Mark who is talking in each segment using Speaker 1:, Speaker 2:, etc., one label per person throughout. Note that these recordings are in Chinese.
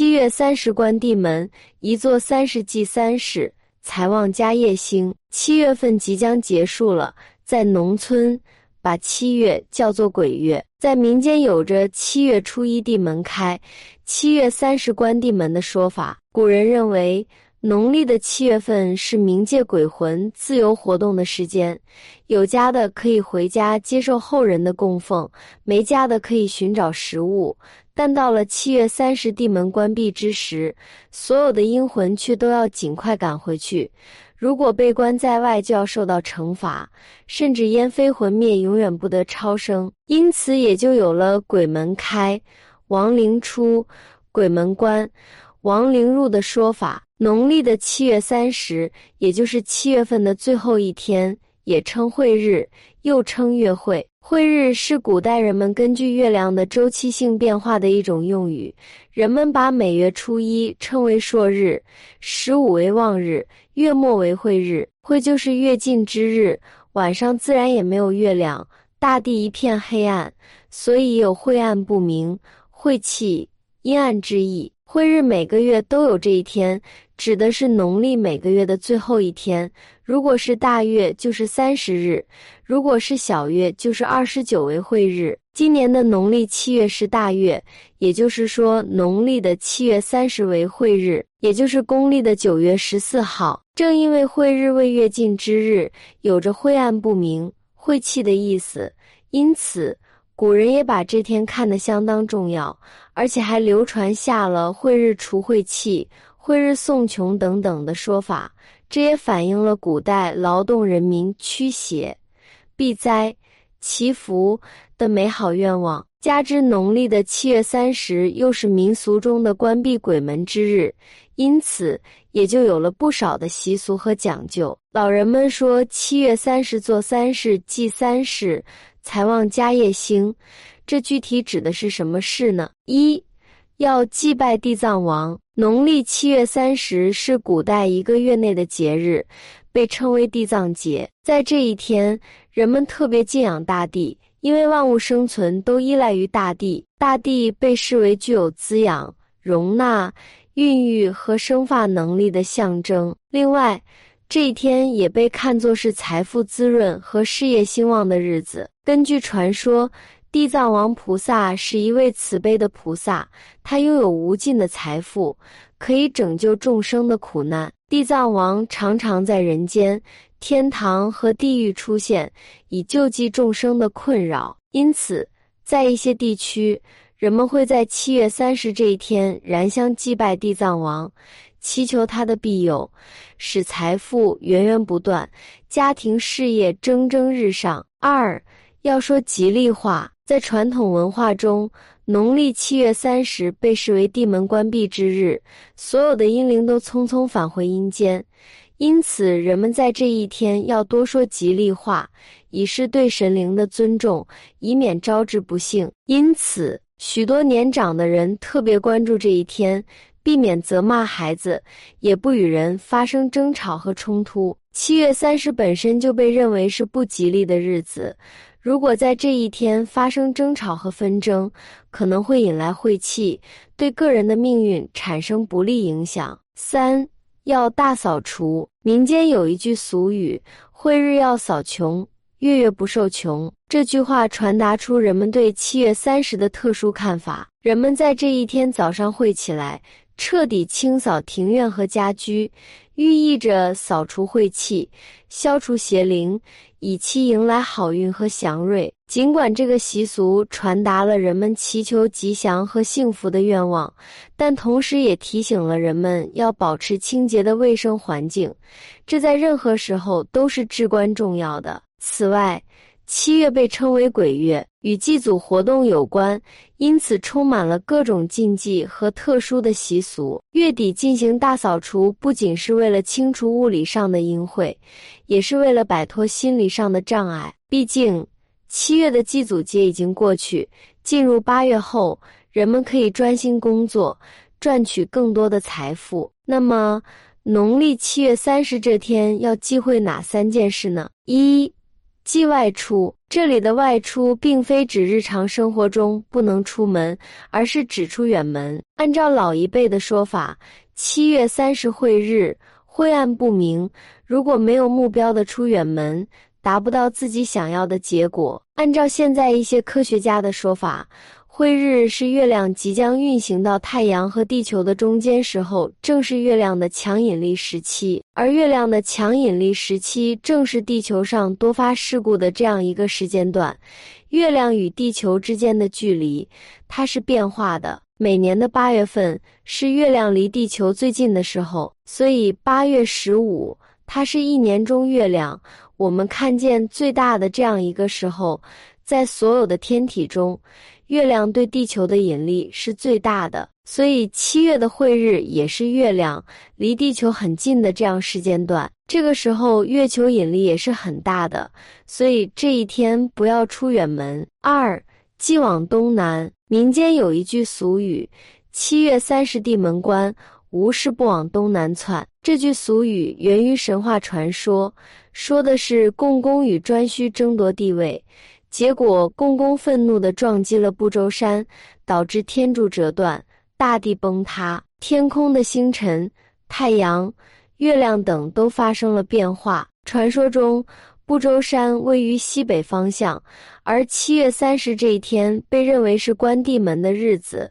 Speaker 1: 七月三十关帝门，一座三十祭三事，财旺家业兴。七月份即将结束了，在农村把七月叫做鬼月，在民间有着七月初一地门开，七月三十关帝门的说法。古人认为。农历的七月份是冥界鬼魂自由活动的时间，有家的可以回家接受后人的供奉，没家的可以寻找食物。但到了七月三十地门关闭之时，所有的阴魂却都要尽快赶回去。如果被关在外，就要受到惩罚，甚至烟飞魂灭，永远不得超生。因此，也就有了鬼门开、亡灵出、鬼门关、亡灵入的说法。农历的七月三十，也就是七月份的最后一天，也称晦日，又称月晦。晦日是古代人们根据月亮的周期性变化的一种用语。人们把每月初一称为朔日，十五为望日，月末为晦日。晦就是月尽之日，晚上自然也没有月亮，大地一片黑暗，所以有晦暗不明、晦气、阴暗之意。晦日每个月都有这一天。指的是农历每个月的最后一天，如果是大月就是三十日，如果是小月就是二十九为晦日。今年的农历七月是大月，也就是说农历的七月三十为晦日，也就是公历的九月十四号。正因为晦日为月尽之日，有着晦暗不明、晦气的意思，因此古人也把这天看得相当重要，而且还流传下了晦日除晦气。晦日送穷等等的说法，这也反映了古代劳动人民驱邪、避灾、祈福的美好愿望。加之农历的七月三十又是民俗中的关闭鬼门之日，因此也就有了不少的习俗和讲究。老人们说，七月三十做三事，祭三事，财旺家业兴。这具体指的是什么事呢？一要祭拜地藏王。农历七月三十是古代一个月内的节日，被称为地藏节。在这一天，人们特别敬仰大地，因为万物生存都依赖于大地。大地被视为具有滋养、容纳、孕育和生发能力的象征。另外，这一天也被看作是财富滋润和事业兴旺的日子。根据传说。地藏王菩萨是一位慈悲的菩萨，他拥有无尽的财富，可以拯救众生的苦难。地藏王常常在人间、天堂和地狱出现，以救济众生的困扰。因此，在一些地区，人们会在七月三十这一天燃香祭拜地藏王，祈求他的庇佑，使财富源源不断，家庭事业蒸蒸日上。二要说吉利话。在传统文化中，农历七月三十被视为地门关闭之日，所有的阴灵都匆匆返回阴间，因此人们在这一天要多说吉利话，以示对神灵的尊重，以免招致不幸。因此，许多年长的人特别关注这一天，避免责骂孩子，也不与人发生争吵和冲突。七月三十本身就被认为是不吉利的日子。如果在这一天发生争吵和纷争，可能会引来晦气，对个人的命运产生不利影响。三要大扫除。民间有一句俗语：“晦日要扫穷，月月不受穷。”这句话传达出人们对七月三十的特殊看法。人们在这一天早上会起来，彻底清扫庭院和家居，寓意着扫除晦气，消除邪灵。以期迎来好运和祥瑞。尽管这个习俗传达了人们祈求吉祥和幸福的愿望，但同时也提醒了人们要保持清洁的卫生环境，这在任何时候都是至关重要的。此外，七月被称为鬼月，与祭祖活动有关，因此充满了各种禁忌和特殊的习俗。月底进行大扫除，不仅是为了清除物理上的阴晦，也是为了摆脱心理上的障碍。毕竟，七月的祭祖节已经过去，进入八月后，人们可以专心工作，赚取更多的财富。那么，农历七月三十这天要忌讳哪三件事呢？一即外出。这里的外出并非指日常生活中不能出门，而是指出远门。按照老一辈的说法，七月三十晦日，晦暗不明。如果没有目标的出远门，达不到自己想要的结果。按照现在一些科学家的说法。晦日是月亮即将运行到太阳和地球的中间时候，正是月亮的强引力时期。而月亮的强引力时期正是地球上多发事故的这样一个时间段。月亮与地球之间的距离，它是变化的。每年的八月份是月亮离地球最近的时候，所以八月十五，它是一年中月亮我们看见最大的这样一个时候。在所有的天体中。月亮对地球的引力是最大的，所以七月的晦日也是月亮离地球很近的这样时间段。这个时候月球引力也是很大的，所以这一天不要出远门。二，既往东南。民间有一句俗语：“七月三十地门关，无事不往东南窜。”这句俗语源于神话传说，说的是共工与颛顼争夺地位。结果，共工愤怒地撞击了不周山，导致天柱折断，大地崩塌，天空的星辰、太阳、月亮等都发生了变化。传说中，不周山位于西北方向，而七月三十这一天被认为是关帝门的日子，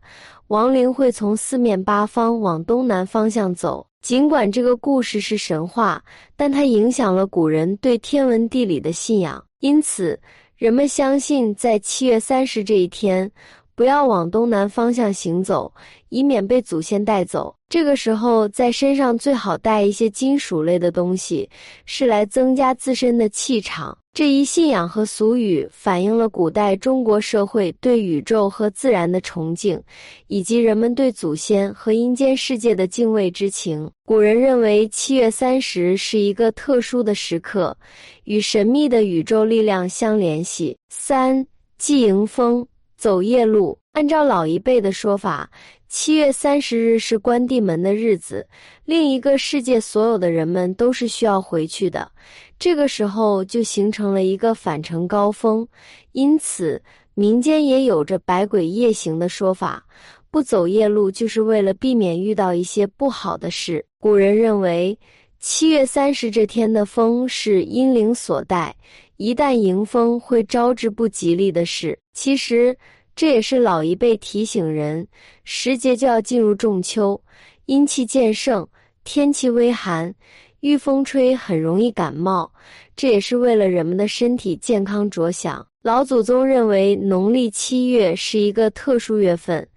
Speaker 1: 亡灵会从四面八方往东南方向走。尽管这个故事是神话，但它影响了古人对天文地理的信仰，因此。人们相信，在七月三十这一天，不要往东南方向行走，以免被祖先带走。这个时候，在身上最好带一些金属类的东西，是来增加自身的气场。这一信仰和俗语反映了古代中国社会对宇宙和自然的崇敬，以及人们对祖先和阴间世界的敬畏之情。古人认为七月三十是一个特殊的时刻，与神秘的宇宙力量相联系。三祭迎风，走夜路。按照老一辈的说法。七月三十日是关帝门的日子，另一个世界所有的人们都是需要回去的。这个时候就形成了一个返程高峰，因此民间也有着百鬼夜行的说法。不走夜路，就是为了避免遇到一些不好的事。古人认为，七月三十这天的风是阴灵所带，一旦迎风会招致不吉利的事。其实。这也是老一辈提醒人，时节就要进入仲秋，阴气渐盛，天气微寒，遇风吹很容易感冒。这也是为了人们的身体健康着想。老祖宗认为农历七月是一个特殊月份，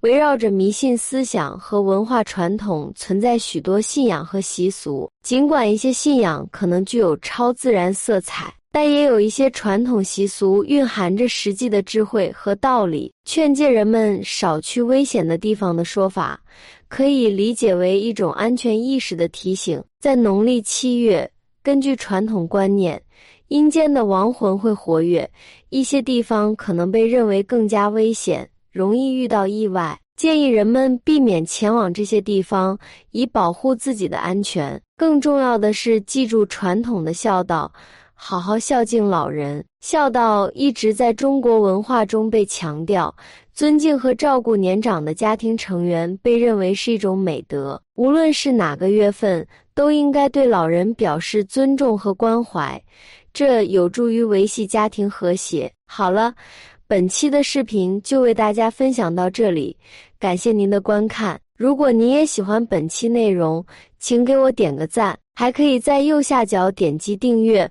Speaker 1: 围绕着迷信思想和文化传统，存在许多信仰和习俗。尽管一些信仰可能具有超自然色彩。但也有一些传统习俗蕴含着实际的智慧和道理，劝诫人们少去危险的地方的说法，可以理解为一种安全意识的提醒。在农历七月，根据传统观念，阴间的亡魂会活跃，一些地方可能被认为更加危险，容易遇到意外，建议人们避免前往这些地方，以保护自己的安全。更重要的是，记住传统的孝道。好好孝敬老人，孝道一直在中国文化中被强调。尊敬和照顾年长的家庭成员被认为是一种美德。无论是哪个月份，都应该对老人表示尊重和关怀，这有助于维系家庭和谐。好了，本期的视频就为大家分享到这里，感谢您的观看。如果您也喜欢本期内容，请给我点个赞，还可以在右下角点击订阅。